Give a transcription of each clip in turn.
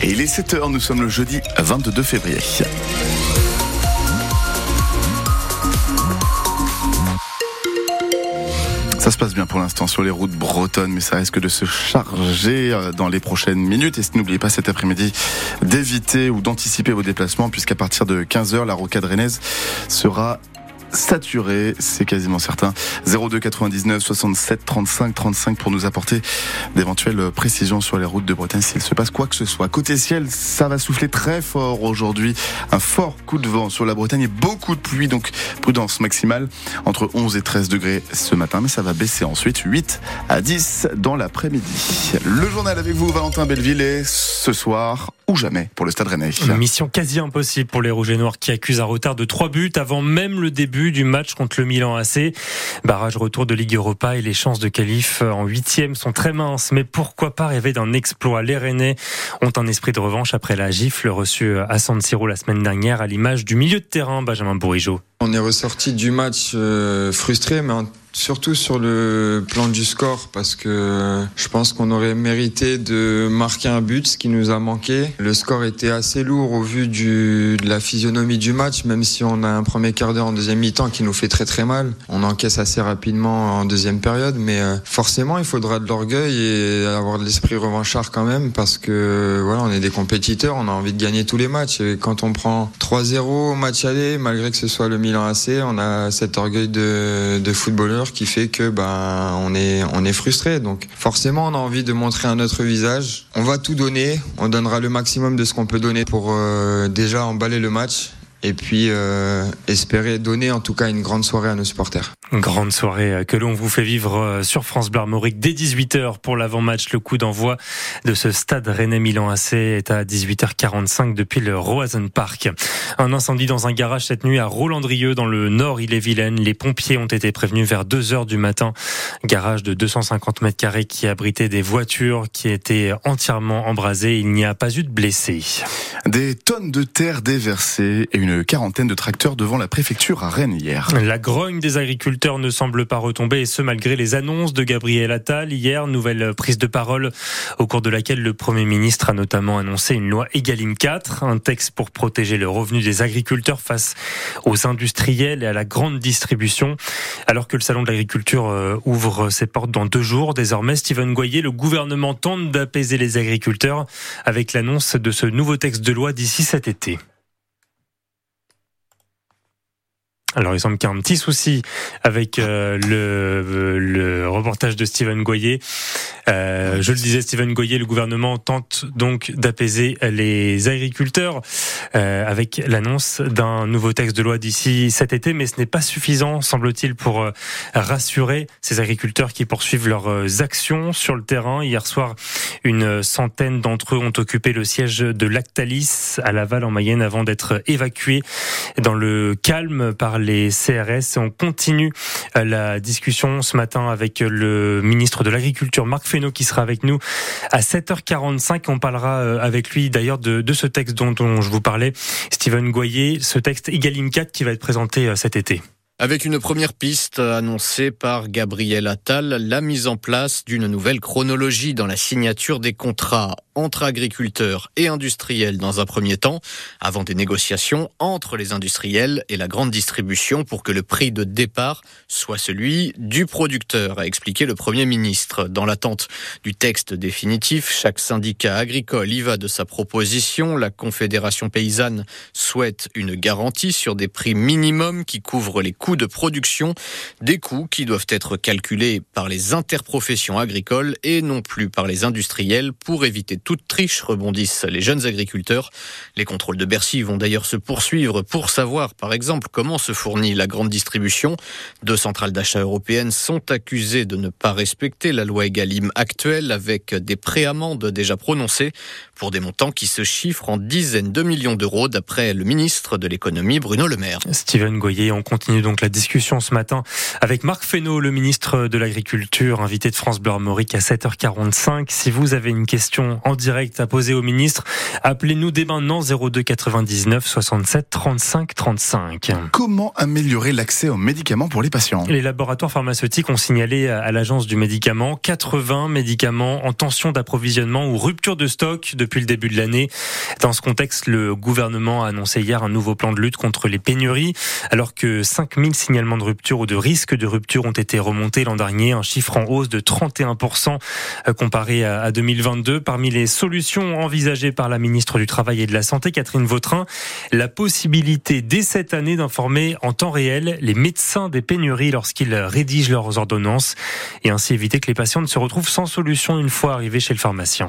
Et il est 7h, nous sommes le jeudi 22 février. Ça se passe bien pour l'instant sur les routes bretonnes, mais ça risque de se charger euh, dans les prochaines minutes. Et n'oubliez pas cet après-midi d'éviter ou d'anticiper vos déplacements, puisqu'à partir de 15h, la rocade rennaise sera saturé, c'est quasiment certain. 02 99 67 35 35 pour nous apporter d'éventuelles précisions sur les routes de Bretagne s'il se passe quoi que ce soit. Côté ciel, ça va souffler très fort aujourd'hui. Un fort coup de vent sur la Bretagne et beaucoup de pluie, donc prudence maximale entre 11 et 13 degrés ce matin, mais ça va baisser ensuite 8 à 10 dans l'après-midi. Le journal avec vous, Valentin Belleville, et ce soir, ou jamais pour le Stade Rennais. mission quasi impossible pour les Rouges et Noirs qui accusent un retard de 3 buts avant même le début du match contre le Milan AC. Barrage retour de Ligue Europa et les chances de qualif en huitième sont très minces. Mais pourquoi pas rêver d'un exploit? Les Rennais ont un esprit de revanche après la gifle reçue à San Siro la semaine dernière à l'image du milieu de terrain Benjamin Bourigeau. On est ressorti du match euh, frustré, mais surtout sur le plan du score parce que je pense qu'on aurait mérité de marquer un but, ce qui nous a manqué. Le score était assez lourd au vu du, de la physionomie du match, même si on a un premier quart d'heure en deuxième mi-temps qui nous fait très très mal. On encaisse assez rapidement en deuxième période, mais euh, forcément il faudra de l'orgueil et avoir de l'esprit revanchard quand même parce que voilà, on est des compétiteurs, on a envie de gagner tous les matchs. Et quand on prend 3-0 au match aller, malgré que ce soit le On a cet orgueil de, footballeur qui fait que ben on est on frustré. Donc forcément on a envie de montrer un autre visage. On va tout donner, on donnera le maximum de ce qu'on peut donner pour euh, déjà emballer le match et puis euh, espérer donner en tout cas une grande soirée à nos supporters. Une grande soirée euh, que l'on vous fait vivre euh, sur France Bleu Armorique dès 18h pour l'avant-match. Le coup d'envoi de ce stade Rennais-Milan AC est à 18h45 depuis le Roazen Park. Un incendie dans un garage cette nuit à Rolandrieux dans le nord Ille-et-Vilaine. Les pompiers ont été prévenus vers 2h du matin. Garage de 250 mètres carrés qui abritait des voitures qui étaient entièrement embrasées. Il n'y a pas eu de blessés. Des tonnes de terre déversées et une une quarantaine de tracteurs devant la préfecture à Rennes hier. La grogne des agriculteurs ne semble pas retomber et ce malgré les annonces de Gabriel Attal hier, nouvelle prise de parole au cours de laquelle le Premier ministre a notamment annoncé une loi Egalim 4, un texte pour protéger le revenu des agriculteurs face aux industriels et à la grande distribution. Alors que le salon de l'agriculture euh, ouvre ses portes dans deux jours, désormais Stephen Goyer, le gouvernement tente d'apaiser les agriculteurs avec l'annonce de ce nouveau texte de loi d'ici cet été. Alors il semble qu'il y a un petit souci avec euh, le, le, reportage de Steven Goyer. Euh, je le disais, Steven Goyer, le gouvernement tente donc d'apaiser les agriculteurs euh, avec l'annonce d'un nouveau texte de loi d'ici cet été, mais ce n'est pas suffisant, semble-t-il, pour euh, rassurer ces agriculteurs qui poursuivent leurs actions sur le terrain. Hier soir, une centaine d'entre eux ont occupé le siège de Lactalis à Laval en Mayenne avant d'être évacués dans le calme par les CRS. On continue euh, la discussion ce matin avec le ministre de l'Agriculture, Marc Fesneau, qui sera avec nous à 7h45. On parlera euh, avec lui d'ailleurs de, ce texte dont, je vous parlais, Steven Goyer, ce texte Egalim 4 qui va être présenté euh, cet été. Avec une première piste annoncée par Gabriel Attal, la mise en place d'une nouvelle chronologie dans la signature des contrats entre agriculteurs et industriels dans un premier temps, avant des négociations entre les industriels et la grande distribution pour que le prix de départ soit celui du producteur, a expliqué le Premier ministre. Dans l'attente du texte définitif, chaque syndicat agricole y va de sa proposition. La Confédération paysanne souhaite une garantie sur des prix minimums qui couvrent les coûts de production, des coûts qui doivent être calculés par les interprofessions agricoles et non plus par les industriels pour éviter toute triche, rebondissent les jeunes agriculteurs. Les contrôles de Bercy vont d'ailleurs se poursuivre pour savoir, par exemple, comment se fournit la grande distribution. Deux centrales d'achat européennes sont accusées de ne pas respecter la loi Egalim actuelle avec des préamendes déjà prononcées pour des montants qui se chiffrent en dizaines de millions d'euros d'après le ministre de l'économie Bruno Le Maire. Steven Goyer, on continue donc donc la discussion ce matin avec Marc Fesneau, le ministre de l'Agriculture, invité de France Bleu Armorique à 7h45. Si vous avez une question en direct à poser au ministre, appelez-nous dès maintenant 02 99 67 35 35. Comment améliorer l'accès aux médicaments pour les patients? Les laboratoires pharmaceutiques ont signalé à l'agence du médicament 80 médicaments en tension d'approvisionnement ou rupture de stock depuis le début de l'année. Dans ce contexte, le gouvernement a annoncé hier un nouveau plan de lutte contre les pénuries, alors que 5000 signalements de rupture ou de risque de rupture ont été remontés l'an dernier, un chiffre en hausse de 31% euh, comparé à 2022. Parmi les solutions envisagées par la ministre du Travail et de la Santé, Catherine Vautrin, la possibilité dès cette année d'informer en temps réel les médecins des pénuries lorsqu'ils rédigent leurs ordonnances et ainsi éviter que les patients ne se retrouvent sans solution une fois arrivés chez le pharmacien.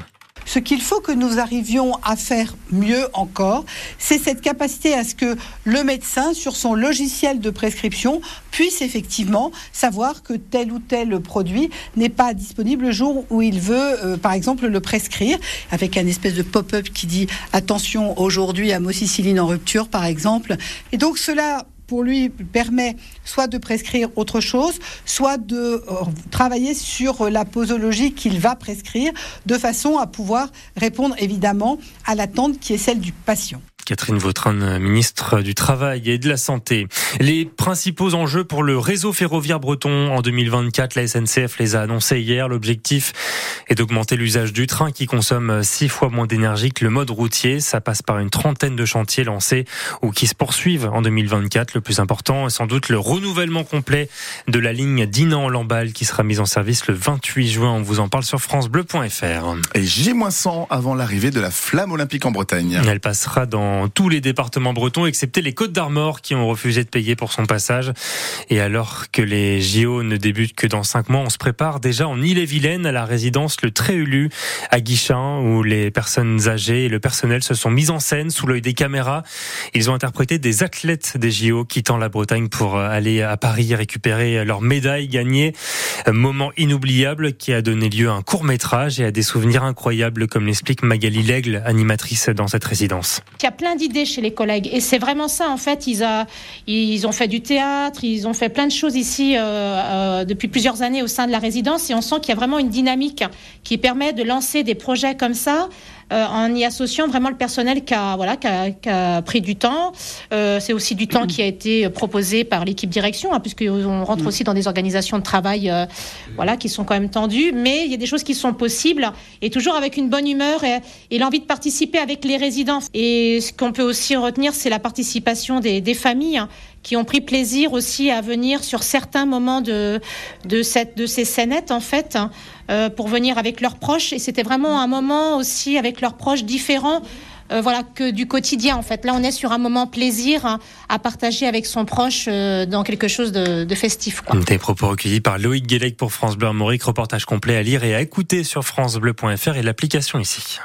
Ce qu'il faut que nous arrivions à faire mieux encore, c'est cette capacité à ce que le médecin, sur son logiciel de prescription, puisse effectivement savoir que tel ou tel produit n'est pas disponible le jour où il veut, euh, par exemple, le prescrire, avec un espèce de pop-up qui dit attention aujourd'hui à moxicilline en rupture, par exemple. Et donc cela pour lui permet soit de prescrire autre chose, soit de euh, travailler sur la posologie qu'il va prescrire, de façon à pouvoir répondre évidemment à l'attente qui est celle du patient. Catherine Vautrin, ministre du Travail et de la Santé. Les principaux enjeux pour le réseau ferroviaire breton en 2024, la SNCF les a annoncés hier. L'objectif est d'augmenter l'usage du train qui consomme six fois moins d'énergie que le mode routier. Ça passe par une trentaine de chantiers lancés ou qui se poursuivent en 2024. Le plus important est sans doute le renouvellement complet de la ligne Dinan-Lamballe qui sera mise en service le 28 juin. On vous en parle sur francebleu.fr. Et J-100 avant l'arrivée de la flamme olympique en Bretagne. Elle passera dans tous les départements bretons, excepté les Côtes d'Armor qui ont refusé de payer pour son passage. Et alors que les JO ne débutent que dans cinq mois, on se prépare déjà en Ille-et-Vilaine à la résidence Le Tréhulu à Guichin, où les personnes âgées et le personnel se sont mis en scène sous l'œil des caméras. Ils ont interprété des athlètes des JO quittant la Bretagne pour aller à Paris récupérer leur médaille gagnée. Un moment inoubliable qui a donné lieu à un court métrage et à des souvenirs incroyables, comme l'explique Magali Lègle, animatrice dans cette résidence d'idées chez les collègues. Et c'est vraiment ça, en fait. Ils ont fait du théâtre, ils ont fait plein de choses ici euh, euh, depuis plusieurs années au sein de la résidence. Et on sent qu'il y a vraiment une dynamique qui permet de lancer des projets comme ça euh, en y associant vraiment le personnel qui a, voilà, qui a, pris du temps. Euh, c'est aussi du temps qui a été proposé par l'équipe direction, hein, puisqu'on rentre aussi dans des organisations de travail euh, voilà, qui sont quand même tendues. Mais il y a des choses qui sont possibles, et toujours avec une bonne humeur et, et l'envie de participer avec les résidents. Et ce qu'on peut aussi retenir, c'est la participation des, des familles. Hein, qui ont pris plaisir aussi à venir sur certains moments de, de, cette, de ces scénettes, en fait, hein, euh, pour venir avec leurs proches. Et c'était vraiment un moment aussi avec leurs proches différents. Euh, voilà que du quotidien en fait. Là, on est sur un moment plaisir hein, à partager avec son proche euh, dans quelque chose de, de festif. Quoi. Des propos recueillis par Loïc Guélec pour France Bleu Armorique. Reportage complet à lire et à écouter sur francebleu.fr et l'application ici.